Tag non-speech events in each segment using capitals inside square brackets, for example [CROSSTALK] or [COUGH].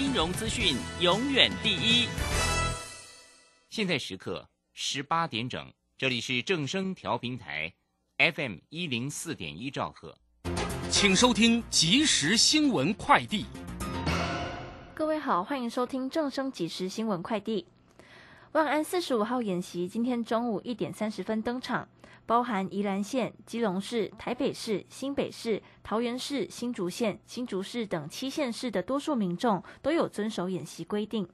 金融资讯永远第一。现在时刻十八点整，这里是正声调频台，FM 一零四点一兆赫，请收听即时新闻快递。各位好，欢迎收听正声即时新闻快递。万安四十五号演习今天中午一点三十分登场，包含宜兰县、基隆市、台北市、新北市、桃园市、新竹县、新竹市等七县市的多数民众都有遵守演习规定。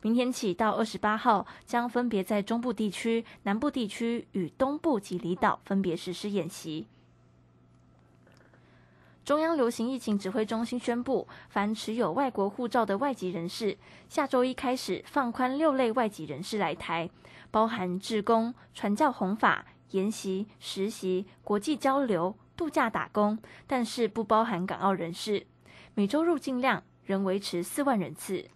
明天起到二十八号，将分别在中部地区、南部地区与东部及离岛分别实施演习。中央流行疫情指挥中心宣布，凡持有外国护照的外籍人士，下周一开始放宽六类外籍人士来台，包含志工、传教弘法、研习、实习、国际交流、度假打工，但是不包含港澳人士。每周入境量仍维持四万人次。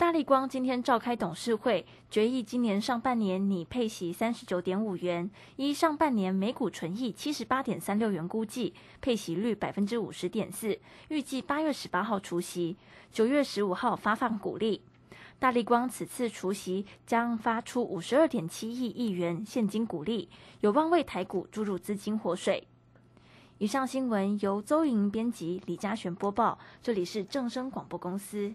大力光今天召开董事会，决议今年上半年拟配息三十九点五元，依上半年每股纯益七十八点三六元估计，配息率百分之五十点四，预计八月十八号除息，九月十五号发放股利。大力光此次除息将发出五十二点七亿亿元现金股利，有望为台股注入资金活水。以上新闻由邹莹编辑，李嘉璇播报，这里是正声广播公司。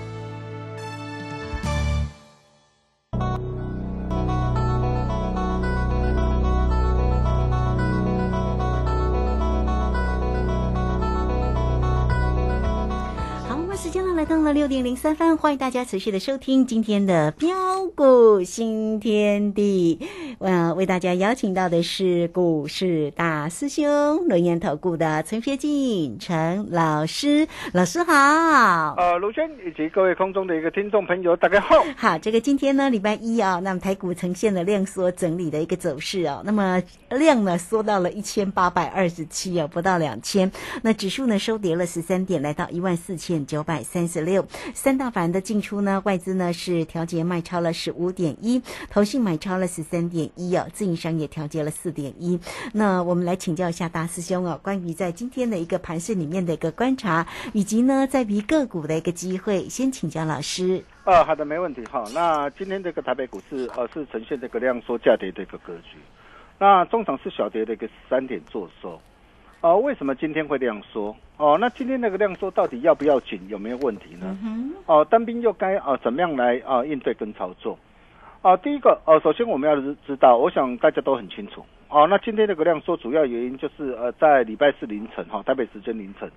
到了六点零三分，欢迎大家持续的收听今天的标股新天地。呃，为大家邀请到的是股市大师兄轮研投顾的陈学进陈老师，老师好。呃，卢轩以及各位空中的一个听众朋友，大家好。好，这个今天呢，礼拜一啊，那么台股呈现了量缩整理的一个走势哦。那么量呢缩到了一千八百二十七哦，不到两千。那指数呢收跌了十三点，来到一万四千九百三。十六三大法人的进出呢？外资呢是调节卖超了十五点一，投信买超了十三点一哦，自营商也调节了四点一。那我们来请教一下大师兄哦，关于在今天的一个盘市里面的一个观察，以及呢在于个股的一个机会，先请教老师。呃，好的，没问题哈。那今天这个台北股市呃是呈现这个量缩价跌的一个格局，那中场是小跌的一个三点做收。哦，为什么今天会这样说？哦，那今天那个量缩到底要不要紧，有没有问题呢？哦，单兵又该啊怎么样来啊应对跟操作？啊，第一个呃，首先我们要知道，我想大家都很清楚。哦，那今天那个量缩主要原因就是呃，在礼拜四凌晨哈，台北时间凌晨，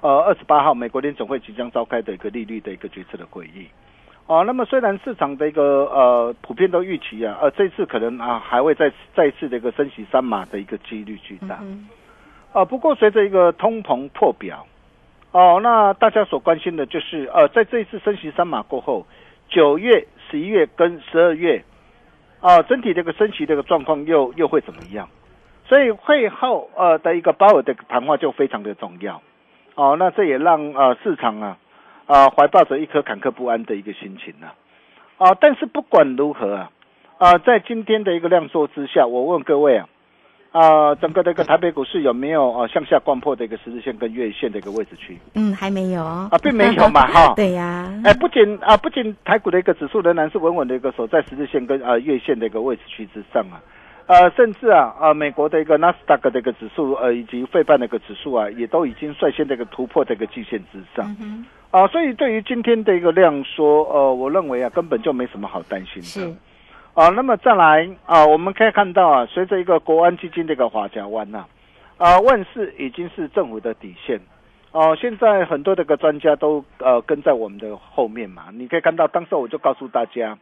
呃，二十八号美国联总会即将召开的一个利率的一个决策的会议。哦，那么虽然市场的一个呃普遍都预期啊，呃，这次可能啊还会再再次的一个升息三码的一个几率巨大。啊，不过随着一个通膨破表，哦，那大家所关心的就是，呃，在这一次升息三码过后，九月、十一月跟十二月，啊，整体这个升息这个状况又又会怎么样？所以会后呃的一个鲍尔的谈话就非常的重要，哦，那这也让呃市场啊啊怀抱着一颗坎坷不安的一个心情呢，啊，但是不管如何啊，啊，在今天的一个量缩之下，我问各位啊，啊，整个的一个台北股市有没有啊向下贯破的一个十字线跟月线的一个位置区？嗯，还没有啊，并没有嘛，[LAUGHS] 哈。对呀。哎，不仅啊，不仅台股的一个指数仍然是稳稳的一个守在十字线跟啊月线的一个位置区之上啊，呃，甚至啊啊，美国的一个纳斯达克的一个指数呃以及费半的一个指数啊，也都已经率先的一个突破这个季线之上。嗯啊，所以对于今天的一个量缩，呃，我认为啊，根本就没什么好担心的。是。啊，那么再来啊，我们可以看到啊，随着一个国安基金的一个华甲湾呐，啊，万事已经是政府的底线。哦，现在很多这个专家都呃跟在我们的后面嘛，你可以看到，当时我就告诉大家，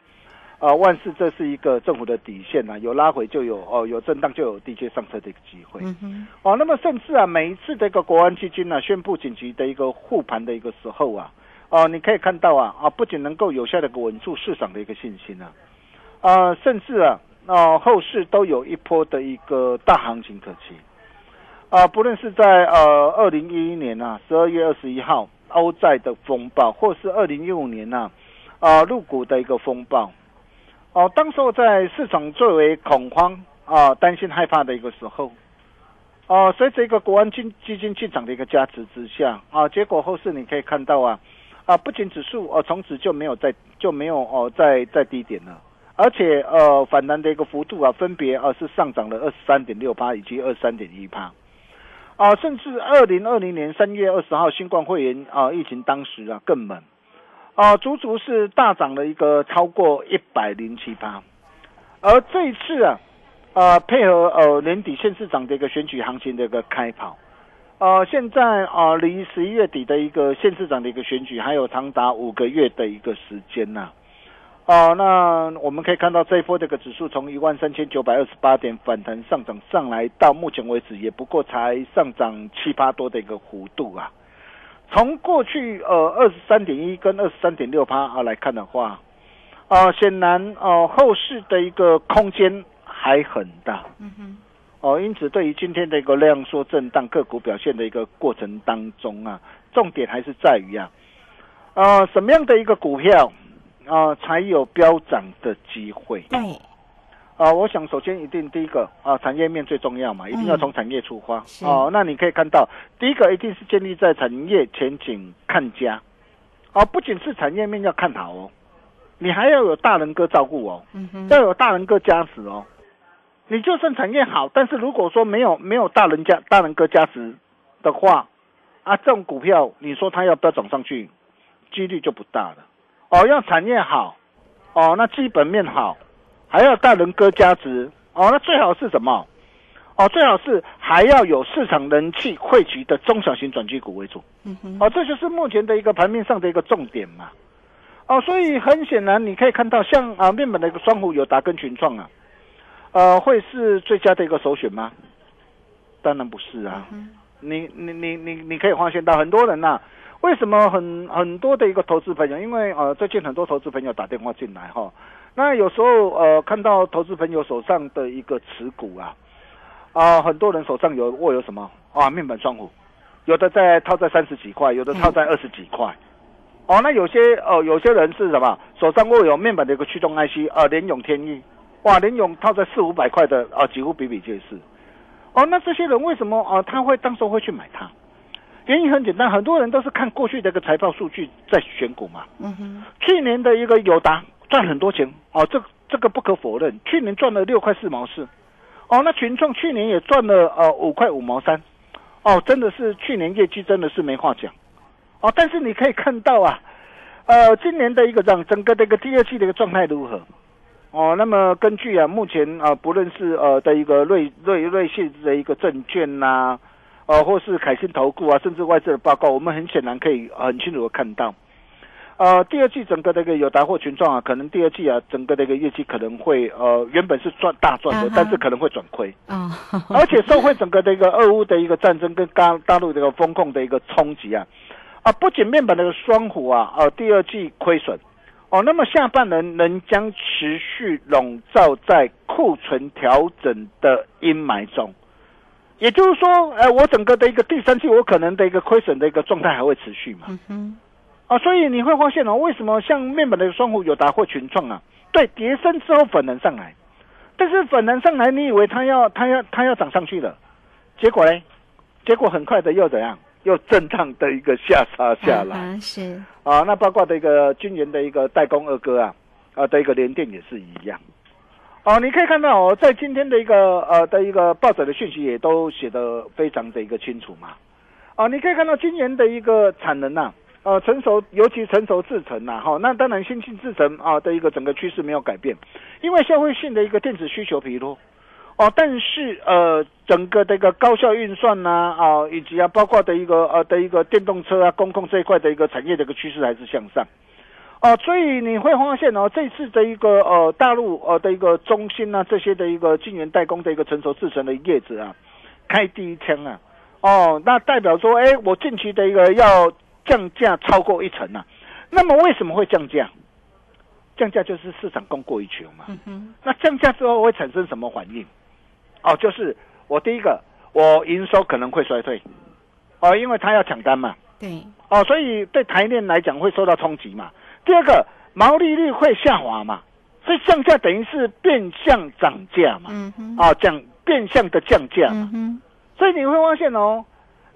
啊，万事这是一个政府的底线呐，有拉回就有哦，有震荡就有地阶上车的一个机会。嗯哼。哦，那么甚至啊，每一次这个国安基金呢宣布紧急的一个护盘的一个时候啊，哦，你可以看到啊，啊，不仅能够有效的稳住市场的一个信心啊。啊，甚至啊，啊，后市都有一波的一个大行情可期，啊，不论是在呃二零一一年呐十二月二十一号欧债的风暴，或是二零一五年呐啊入股的一个风暴，哦，当时候在市场最为恐慌啊担心害怕的一个时候，哦，随着一个国安金基金进场的一个加持之下啊，结果后市你可以看到啊啊，不仅指数哦从此就没有在就没有哦在在低点了。而且呃，反弹的一个幅度啊，分别啊是上涨了二十三点六八以及二十三点一八，啊，甚至二零二零年三月二十号新冠肺炎啊疫情当时啊更猛，啊，足足是大涨了一个超过一百零七八，而这一次啊，啊配合呃年底县市长的一个选举行情的一个开跑，呃，现在啊离十一月底的一个县市长的一个选举还有长达五个月的一个时间呐。哦，那我们可以看到这一波这个指数从一万三千九百二十八点反弹上涨上来，到目前为止也不过才上涨七八多的一个幅度啊。从过去呃二十三点一跟二十三点六八啊来看的话，啊显然哦后市的一个空间还很大。嗯哼。哦，因此对于今天的一个量缩震荡个股表现的一个过程当中啊，重点还是在于啊，啊什么样的一个股票？啊，才有飙涨的机会。对，啊，我想首先一定第一个啊，产业面最重要嘛，一定要从产业出发。哦，那你可以看到，第一个一定是建立在产业前景看家。哦，不仅是产业面要看好哦，你还要有大人哥照顾哦，要有大人哥加持哦。你就算产业好，但是如果说没有没有大人家大人哥加持的话，啊，这种股票你说它要不要涨上去，几率就不大了。哦，要产业好，哦，那基本面好，还要大人哥加值，哦，那最好是什么？哦，最好是还要有市场人气汇集的中小型转机股为主。嗯哼，哦，这就是目前的一个盘面上的一个重点嘛。哦，所以很显然你可以看到，像啊面板的一个双虎有达跟群创啊，呃，会是最佳的一个首选吗？当然不是啊。你你你你你可以发现到很多人呐。为什么很很多的一个投资朋友？因为呃，最近很多投资朋友打电话进来哈，那有时候呃，看到投资朋友手上的一个持股啊，啊，很多人手上有握有什么啊？面板双虎，有的在套在三十几块，有的套在二十几块，哦，那有些哦，有些人是什么？手上握有面板的一个驱动 IC 啊，联永天域，哇，联永套在四五百块的啊，几乎比比皆是，哦，那这些人为什么啊？他会当时会去买它？原因很简单，很多人都是看过去的一个财报数据在选股嘛。嗯哼。去年的一个友达赚很多钱哦，这这个不可否认。去年赚了六块四毛四，哦，那群创去年也赚了呃五块五毛三，哦，真的是去年业绩真的是没话讲，哦，但是你可以看到啊，呃，今年的一个让整个的一个第二季的一个状态如何？哦，那么根据啊目前啊不论是呃的一个瑞瑞瑞信的一个证券呐。呃，或是凯信投顾啊，甚至外资的报告，我们很显然可以很清楚的看到，呃，第二季整个的一个有达货群状啊，可能第二季啊，整个的一个业绩可能会呃，原本是赚大赚的，但是可能会转亏啊，[LAUGHS] 而且受惠整个的一个俄乌的一个战争跟大大陆这个风控的一个冲击啊，啊，不仅面板的双虎啊，呃，第二季亏损。哦，那么下半年仍将持续笼罩在库存调整的阴霾中。也就是说，呃，我整个的一个第三季，我可能的一个亏损的一个状态还会持续嘛？嗯哼。啊，所以你会发现哦，为什么像面板的双虎有达或群创啊，对，跌升之后粉能上来，但是粉能上来，你以为它要它要它要涨上去了，结果嘞，结果很快的又怎样？又震荡的一个下杀下来。啊是啊，那包括的一个军研的一个代工二哥啊，啊的一个联电也是一样。哦，你可以看到哦，在今天的一个呃的一个报纸的讯息也都写得非常的一个清楚嘛。哦，你可以看到今年的一个产能呐、呃，成熟尤其成熟制程呐、哈、那当然先进制程啊的一个整个趋势没有改变，因为消费性的一个电子需求疲弱。哦，但是呃，整个的一个高效运算呐、啊，以及啊，包括的一个呃的一个电动车啊、公控这一块的一个产业的一个趋势还是向上。哦，所以你会发现哦，这次的一个呃大陆呃的一个中芯啊这些的一个晶圆代工的一个成熟制成的叶子啊，开第一枪啊，哦，那代表说，哎，我近期的一个要降价超过一成啊，那么为什么会降价？降价就是市场供过于求嘛。嗯哼那降价之后会产生什么反应？哦，就是我第一个，我营收可能会衰退，哦，因为他要抢单嘛，对哦，所以对台电来讲会受到冲击嘛。第二个，毛利率会下滑嘛，所以降价等于是变相涨价嘛，嗯哼。啊，降变相的降价嘛，嗯哼。所以你会发现哦，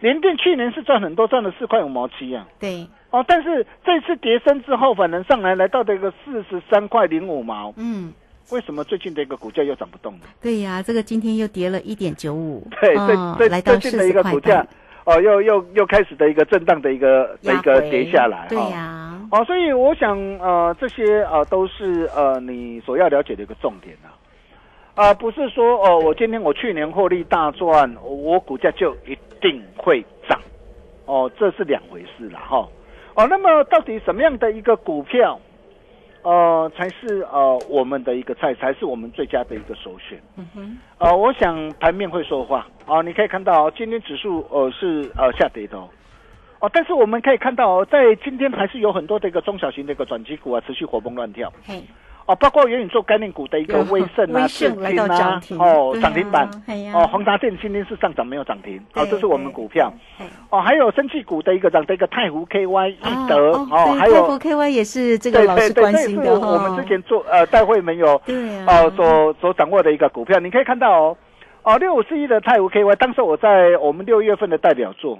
联电去年是赚很多，赚了四块五毛七啊。对。哦，但是这次跌升之后，反而上来来到这个四十三块零五毛，嗯。为什么最近的一个股价又涨不动呢？对呀，这个今天又跌了一点九五，对，哦最最最近的一个股价块，哦，又又又开始的一个震荡的一个的一个跌下来，对哦呀，哦，所以我想，呃，这些呃都是呃你所要了解的一个重点啊，啊、不是说哦，我今天我去年获利大赚，我股价就一定会涨，哦，这是两回事了，哈、哦，那么到底什么样的一个股票，呃，才是呃我们的一个菜，才是我们最佳的一个首选？嗯哼。呃，我想盘面会说话。啊，你可以看到、哦、今天指数呃是呃下跌的哦，哦，但是我们可以看到哦，在今天还是有很多的一个中小型的一个转机股啊，持续活蹦乱跳。嘿哦，包括元宇宙概念股的一个威盛啊、[LAUGHS] 智金啊哦涨停板。哦，宏达电今天是上涨没有涨停哦，对这是我们股票。哦，还有生技股的一个涨的一个太湖 KY 啊易德哦还有太湖 KY 也是这个对老师关心的哈，我们之前做呃带会没有哦所所掌握的一个股票，你可以看到哦哦六五四一的太湖 KY，当时我在我们六月份的代表作，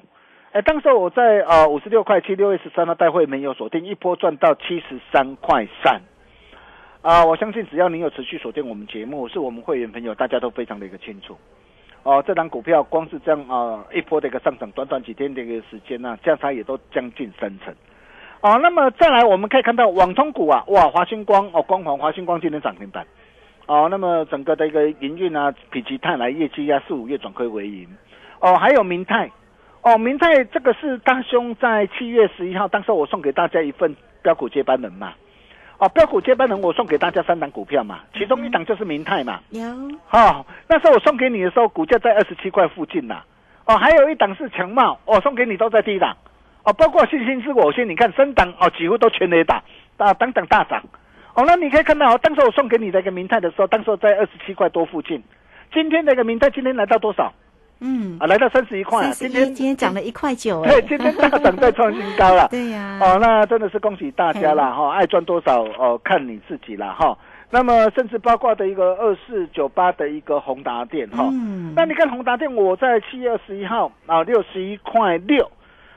哎，当时我在呃五十六块七，六月十三号带会没有锁定，一波赚到七十三块三。啊、我相信只要你有持续锁定我们节目，是我们会员朋友，大家都非常的一个清楚。哦，这档股票光是这样啊、一波的一个上涨，短短几天的一个时间呢、价差也都将近三成。哦，那么再来我们可以看到网通股啊，哇，华星光哦，光环华星光今天涨停板。哦，那么整个的一个营运啊，否极泰来业绩啊，四五月转亏为盈。哦，还有明泰，哦，明泰这个是大兄在七月十一号，当时我送给大家一份标股接班人嘛。哦，标股接班人我送给大家三档股票嘛，其中一档就是明泰嘛。有哦，那时候我送给你的时候，股价在二十七块附近呐、哦，还有一档是强茂，哦，送给你都在低档。哦，包括信心是我先，你看升档哦，几乎都全雷打，啊，等等大涨。哦，那你可以看到哦，当时我送给你的一个明泰的时候，当时在二十七块多附近。今天的一个明泰今天来到多少？嗯。啊，来到三十一块、今天。今天涨了一块九哎对，今天大涨再创新高了。[LAUGHS] 对呀。哦，那真的是恭喜大家啦哈、爱赚多少哦，看你自己啦哈、那么甚至包括的一个二四九八的一个宏达店哈、嗯。那你看宏达店，我在七月二十一号啊六十一块六，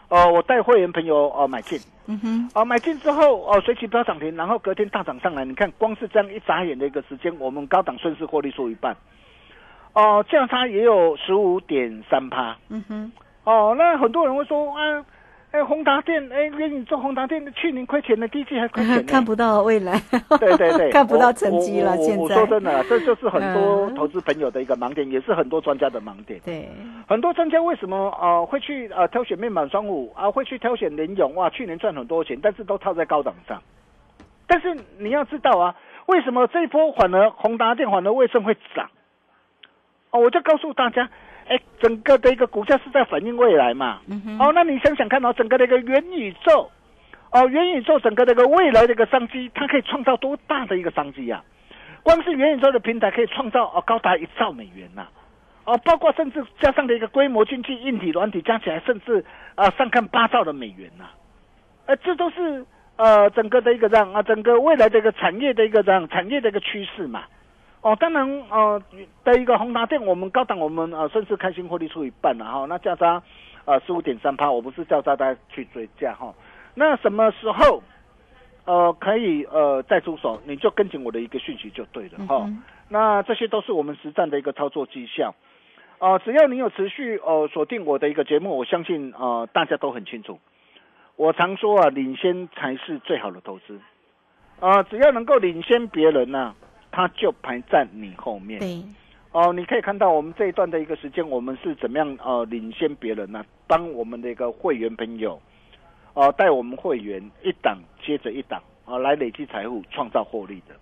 呃，我带会员朋友哦买进，嗯哼。哦买进之后哦随即飙涨停，然后隔天大涨上来，你看光是这样一眨眼的一个时间，我们高档顺势获利缩一半，哦价差也有十五点三趴。嗯哼哦，那很多人会说啊，哎，宏达电，哎，给你做宏达电去年亏钱的，第一季还亏钱呢。[LAUGHS] 看不到未来，对对对，看不到成绩了。我我我现在说真的，这就是很多嗯投资朋友的一个盲点，也是很多专家的盲点。对，很多专家为什么呃会去呃挑选面板双五啊，会去挑选联咏哇，去年赚很多钱，但是都套在高档上。但是你要知道啊，为什么这一波反而宏达电反而为什么会涨？哦，我就告诉大家，哎，整个的一个股价是在反映未来嘛。嗯哦，那你想想看哦，整个的一个元宇宙，哦，元宇宙整个的一个未来的一个商机，它可以创造多大的一个商机啊？光是元宇宙的平台可以创造哦高达一兆美元呐、哦，包括甚至加上的一个规模经济、硬体、软体加起来，甚至啊、上看八兆的美元呐、呃，这都是呃整个的一个这样啊，整个未来的一个产业的一个这样产业的一个趋势嘛。哦，当然呃的一个宏达电，我们高档我们呃顺势开心获利出一半了哈，那价差呃十五点三趴，我不是叫大家去追价哈。那什么时候呃可以呃再出手，你就跟紧我的一个讯息就对了哈。那这些都是我们实战的一个操作绩效。呃，只要你有持续呃锁定我的一个节目，我相信呃大家都很清楚。我常说啊，领先才是最好的投资。啊，只要能够领先别人呢、他就排在你后面。对，哦，你可以看到我们这一段的一个时间，我们是怎么样呃领先别人呢、当我们的一个会员朋友，哦、带我们会员一档接着一档啊、来累积财富，创造获利的。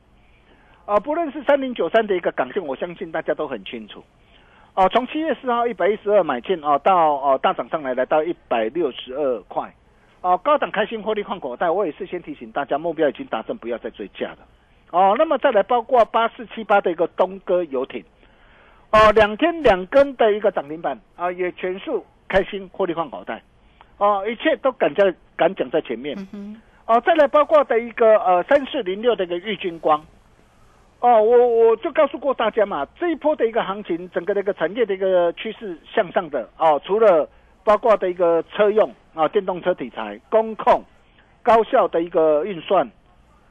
啊、不论是三零九三的一个港线，我相信大家都很清楚。哦、从七月四号一百一十二买进哦、到哦、大涨上来来到一百六十二块，哦、高档开心获利换口袋。我也事先提醒大家，目标已经达成，不要再追价了。哦，那么再来包括八四七八的一个东哥游艇，哦，两天两根的一个涨停板啊、也全数开心获利换口袋，哦，一切都赶在赶讲在前面。嗯哼，哦，再来包括的一个呃三四零六的一个玉金光，哦，我我就告诉过大家嘛，这一波的一个行情，整个的一个产业的一个趋势向上的哦，除了包括的一个车用啊、电动车题材、工控、高效的一个运算，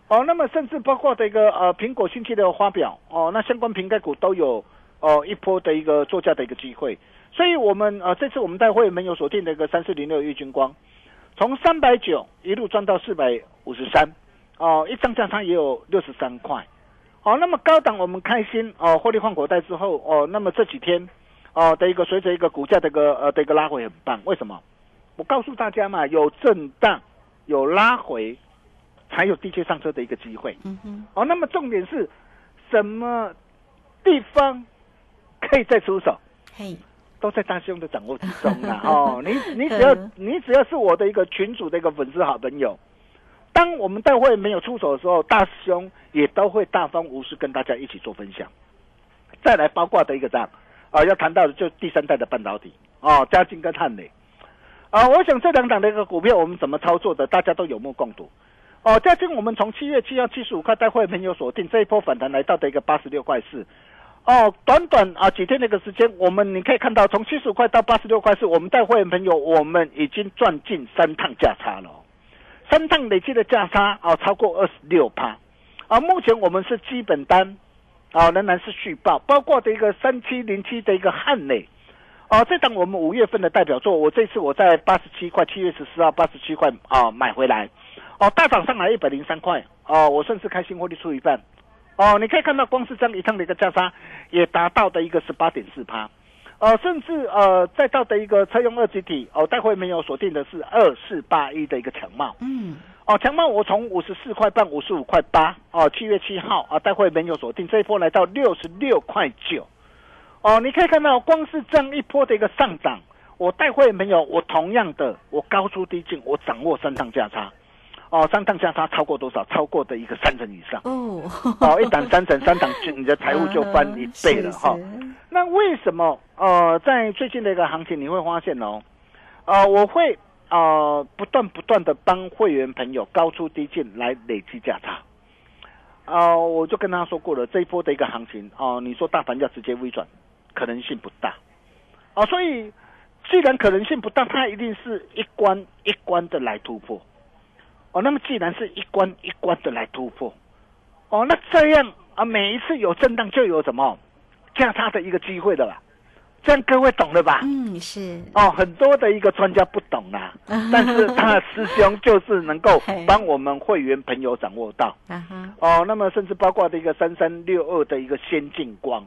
哦，那么甚至包括的一个呃苹果新机的发表哦，那相关瓶盖股都有哦一波的一个作价的一个机会，所以我们呃这次我们带会没有锁定的一个三四零六玉金光。从三百九一路赚到四百五十三，哦，一张价差也有六十三块，哦，那么高档我们开心哦，获利换口袋之后哦，那么这几天哦的一个随着一个股价的一个呃的一个拉回很棒，为什么？我告诉大家嘛，有震荡，有拉回，才有低阶上车的一个机会。嗯哼，哦，那么重点是什么地方可以再出手？嘿，都在大兄的掌握之中啦。[LAUGHS] 哦，你你只要嗯你只要是我的一个群主的一个粉丝好朋友，当我们大会没有出手的时候，大师兄也都会大方无私跟大家一起做分享。再来包括的一个账啊，要谈到的就第三代的半导体哦，嘉金跟汉磊啊，我想这两档的一个股票我们怎么操作的，大家都有目共睹。哦，嘉金我们从七月七号七十五块带会朋友锁定，这一波反弹来到的一个八十六块四。哦，短短啊几天的一个时间，我们你可以看到，从七十五块到八十六块四，我们带会员朋友，我们已经赚进三趟价差了，三趟累计的价差啊超过二十六趴，啊，目前我们是基本单啊仍然是续报，包括的一个三七零七的一个汉磊，啊、这档我们五月份的代表作，我这次我在八十七块，七月十四号八十七块啊买回来，哦，大涨上来一百零三块，哦，我顺势开新获利出一半。哦，你可以看到，光是这样一趟的一个价差，也达到的一个十八点四趴，呃，甚至呃，再到的一个车用二级体，哦，待会没有锁定的是二四八一的一个强帽，嗯，哦，强茂我从五十四块半、五十五块八，哦，七月七号啊，待会没有锁定，这一波来到六十六块九，哦，你可以看到，光是这样一波的一个上涨，我待会没有，我同样的，我高出低进，我掌握三趟价差，哦，三档价差超过多少？超过的一个三成以上。哦，哦，一档三成，三档就你的财务就翻一倍了哈。那为什么呃，在最近的一个行情，你会发现哦，呃，我会呃不断不断的帮会员朋友高出低进来累积价差。呃，我就跟他说过了，这一波的一个行情哦、你说大盘要直接微转，可能性不大。哦、所以既然可能性不大，它一定是一关一关的来突破。哦，那么既然是一关一关的来突破，哦，那这样啊，每一次有震荡就有什么？价差的一个机会的啦。这样各位懂了吧？嗯，是，哦，很多的一个专家不懂啦，但是他的师兄就是能够帮我们会员朋友掌握到。哦，那么甚至包括的一个三三六二的一个先进光，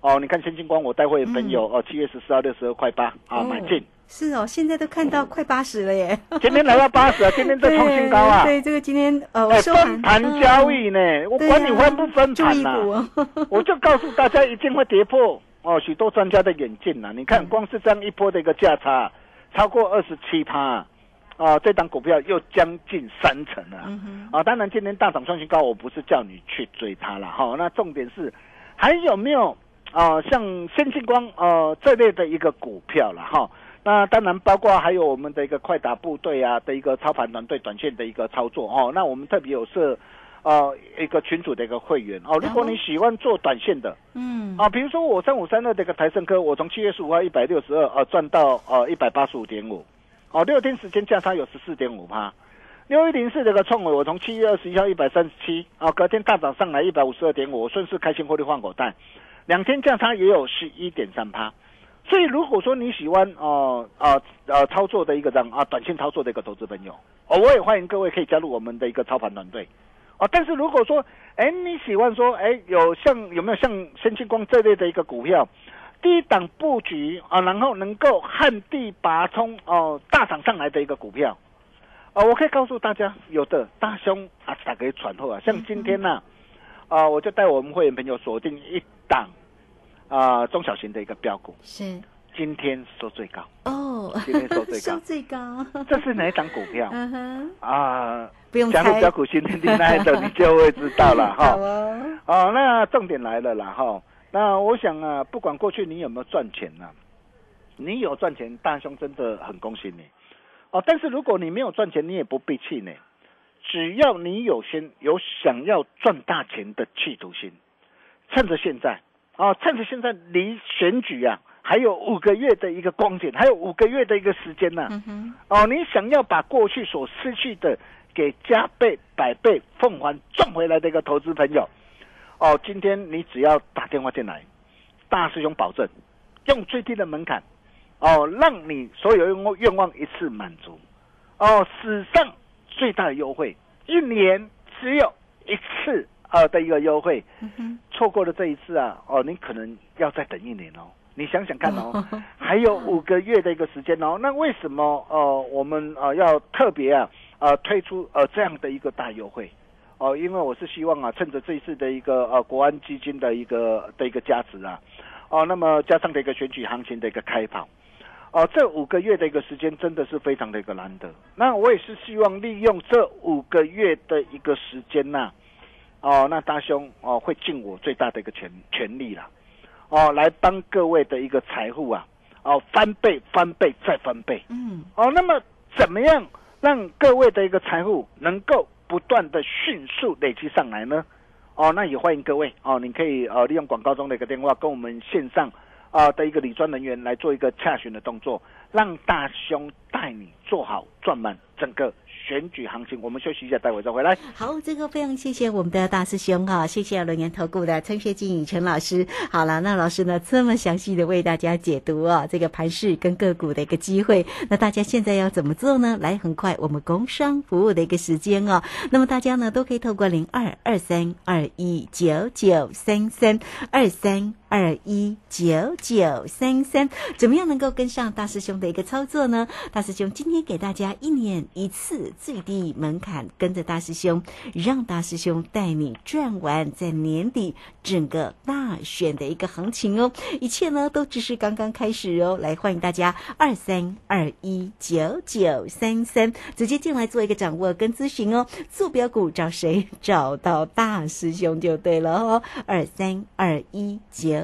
哦，你看先进光，我带会员朋友、哦，七月十四号六十二块八啊买进，是哦，现在都看到快八十了耶，今天来到八十啊，[LAUGHS] 今天在创新高啊！对，对这个今天呃，我哎，收分盘交易呢，我管你呀分不分盘呐、[LAUGHS] 我就告诉大家一定会跌破哦，许多专家的眼镜呐、你看，嗯光是这样一波的一个价差，超过二十七趴，啊，这档股票又将近三成了。啊，当然今天大涨创新高，我不是叫你去追它了哈。那重点是还有没有啊、像先进光呃这类的一个股票了哈？那当然包括还有我们的一个快打部队啊的一个操盘团队短线的一个操作哦。那我们特别有设呃一个群组的一个会员哦。如果你喜欢做短线的，嗯，啊，比如说我三五三二的一个台盛科，我从七月十五号一百六十二呃赚到呃一百八十五点五，哦，六天时间价差有十四点五趴。六一零四这个创伟，我从七月二十一号一百三十七，啊，隔天大涨上来一百五十二点五，我顺势开心获利换口袋，两天价差也有十一点三趴。所以如果说你喜欢呃呃呃操作的一个这样啊短线操作的一个投资朋友，哦，我也欢迎各位可以加入我们的一个操盘团队。哦，但是如果说，哎，你喜欢说，哎，有像有没有像先进光这类的一个股票，低档布局啊，然后能够旱地拔葱哦，大涨上来的一个股票，哦，我可以告诉大家，有的大兄啊，打给传后啊，像今天呢、啊，我就带我们会员朋友锁定一档啊中小型的一个标股，是今天收最高，哦，今天收最高 [LAUGHS] 收最高，这是哪一档股票啊？不用猜，加入标股新天地那一的，你就会知道了 [LAUGHS] 哈。哦，哦，那重点来了啦哈。那我想啊，不管过去你有没有赚钱呢、你有赚钱，大兄真的很恭喜你。哦，但是如果你没有赚钱，你也不必气馁。只要你有心有想要赚大钱的企图心，趁着现在哦，趁着现在离选举啊还有五个月的一个光景，还有五个月的一个时间呢、嗯，哦，你想要把过去所失去的给加倍、百倍、奉还赚回来的一个投资朋友，哦，今天你只要打电话进来，大师兄保证用最低的门槛，哦，让你所有愿望愿望一次满足，哦，史上最大的优惠，一年只有一次呃的一个优惠，错过了这一次啊，哦，你可能要再等一年哦。你想想看哦，[LAUGHS] 还有五个月的一个时间哦。那为什么呃我们呃要特别啊呃推出呃这样的一个大优惠？哦，因为我是希望啊，趁着这一次的一个呃国安基金的一个的一个加持啊，哦，那么加上的一个选举行情的一个开跑，哦，这五个月的一个时间真的是非常的一个难得。那我也是希望利用这五个月的一个时间呐、哦，那大兄哦会尽我最大的一个全全力啦，哦，来帮各位的一个财富啊，哦翻倍、翻倍再翻倍。嗯，哦，那么怎么样让各位的一个财富能够不断的迅速累积上来呢？哦，那也欢迎各位哦，你可以呃利用广告中的一个电话跟我们线上啊、的一个理专人员来做一个洽询的动作，让大兄带你做好赚满整个选举行情。我们休息一下，待会再回来。好，这个非常谢谢我们的大师兄哈，谢谢轮研投顾的陈学进宇陈老师。好了，那老师呢这么详细的为大家解读啊，这个盘势跟个股的一个机会，那大家现在要怎么做呢？来，很快我们工商服务的一个时间哦，那么大家呢都可以透过零二二三二一九九三三二三。二一九九三三，怎么样能够跟上大师兄的一个操作呢？大师兄今天给大家一年一次最低门槛，跟着大师兄，让大师兄带你赚完在年底整个大选的一个行情哦。一切呢都只是刚刚开始哦。来，欢迎大家二三二一九九三三直接进来做一个掌握跟咨询哦。坐标股找谁？找到大师兄就对了哦。二三二一九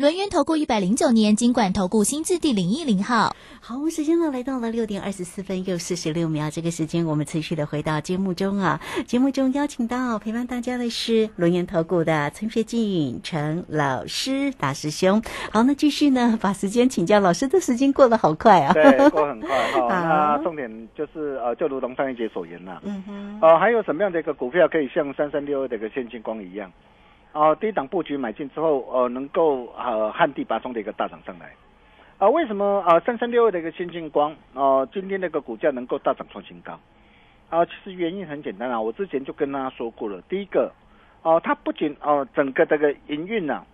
轮源投顾一百零九年金管投顾新字第零一零号。好，我们时间呢来到了六点二十四分又四十六秒，这个时间我们持续的回到节目中啊。节目中邀请到陪伴大家的是轮源投顾的陈学进陈老师大师兄。好，那继续呢，[LAUGHS] 把时间请教老师，这时间过得好快啊。对，过很快 [LAUGHS] 哈。好那重点就是呃，就如同上一节所言啦，嗯哼，呃，还有什么样的一个股票可以像三三六二的一个现金光一样，哦、低档布局买进之后，呃，能够呃旱地拔葱的一个大涨上来。啊、为什么啊三三六二的一个先进光哦、今天那个股价能够大涨创新高？啊、其实原因很简单啊，我之前就跟大家说过了，第一个哦、它不仅哦、整个这个营运呐、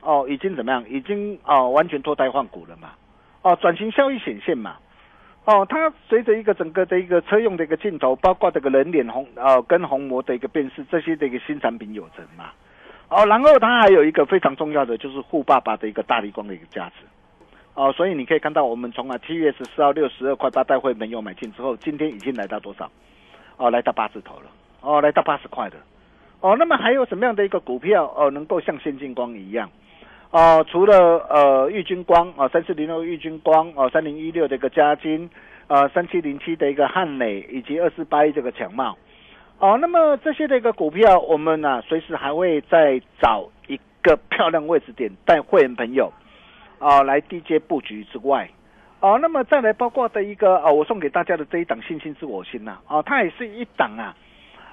哦已经怎么样，已经哦、完全脱胎换骨了嘛，哦转型效益显现嘛，哦它随着一个整个的一个车用的一个镜头，包括这个人脸红呃跟虹膜的一个辨识这些的一个新产品有成嘛，哦然后它还有一个非常重要的就是富爸爸的一个大力光的一个价值。哦，所以你可以看到，我们从啊七月十四号六十二块八带会没有买进之后，今天已经来到多少？哦，来到八字头了，哦，来到八十块了。哦，那么还有什么样的一个股票哦，能够像先进光一样？哦，除了呃玉金光哦，三四零六玉金光哦，三零一六的一个嘉金，呃三七零七的一个汉磊，以及二四八一这个强茂。哦，那么这些的一个股票，我们呢、随时还会再找一个漂亮位置点带会员朋友。啊、来低阶布局之外，哦、那么再来包括的一个啊、我送给大家的这一档信心自我心呐，啊、它也是一档啊，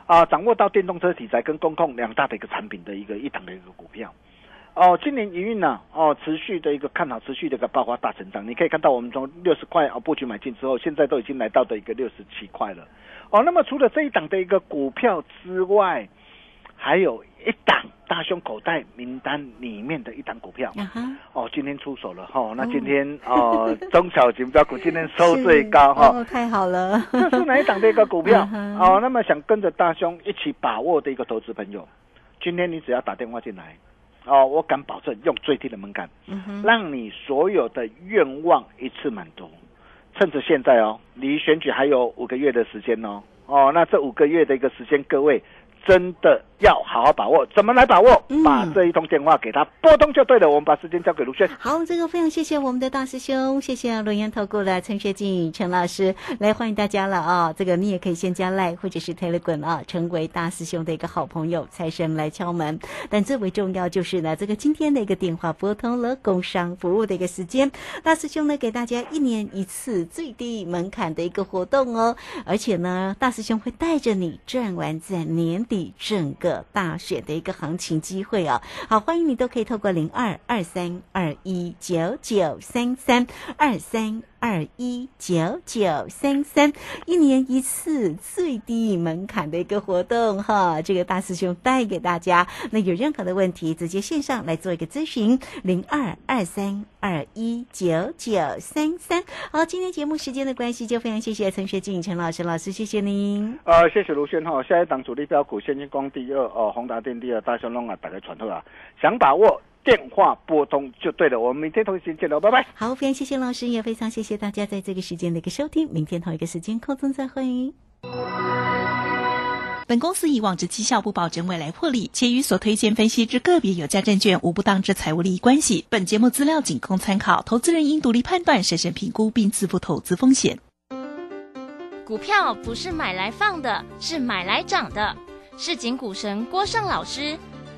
啊、掌握到电动车题材跟公控两大的一个产品的一个一档的一个股票。哦，今年营运呢，哦，持续的一个看好，持续的一个爆发大成长。你可以看到，我们从六十块啊布局买进之后，现在都已经来到的一个六十七块了。哦，那么除了这一档的一个股票之外，还有一档大胸口袋名单里面的一档股票。哦，今天出手了哈、那今天哦，[LAUGHS] 中小型标股今天收最高哈、哦，太好了，这是哪一档的一个股票？[LAUGHS] 哦，那么想跟着大胸一起把握的一个投资朋友，今天你只要打电话进来，哦，我敢保证用最低的门槛，嗯哼，让你所有的愿望一次满足。趁着现在哦，离选举还有五个月的时间哦，哦，那这五个月的一个时间，各位真的要好好把握。怎么来把握？嗯把这一通电话给他拨通就对了。我们把时间交给卢轩。好，这个非常谢谢我们的大师兄，谢谢龙岩投顾的陈学进陈老师来欢迎大家了啊！这个你也可以先加赖或者是 Telegram 啊，成为大师兄的一个好朋友，财神来敲门。但最为重要就是呢，这个今天的一个电话拨通了工商服务的一个时间，大师兄呢给大家一年一次最低门槛的一个活动哦，而且呢，大师兄会带着你赚完在年底整个大选的一个行情机会哦。好，欢迎你都可以透过零二二三二一九九三三二三。二一九九三三，一年一次最低门槛的一个活动哈，这个大师兄带给大家。那有任何的问题，直接线上来做一个咨询，零二二三二一九九三三。好，今天节目时间的关系，就非常谢谢陈学静陈老师老师，谢谢您。呃，谢谢卢轩哈。下一档主力标股，现金光第二哦，宏达电第二，大雄龙啊，打开传透啊，想把握电话拨通就对了。我们明天同一时间见喽，拜拜。好，非常谢谢老师，也非常谢谢大家在这个时间的一个收听。明天同一个时间空中再会。本公司以往之绩效不保证未来获利，且与所推荐分析之个别有价证券无不当之财务利益关系。本节目资料仅供参考，投资人应独立判断、审慎评估并自负投资风险。股票不是买来放的，是买来涨的。市井股神郭胜老师，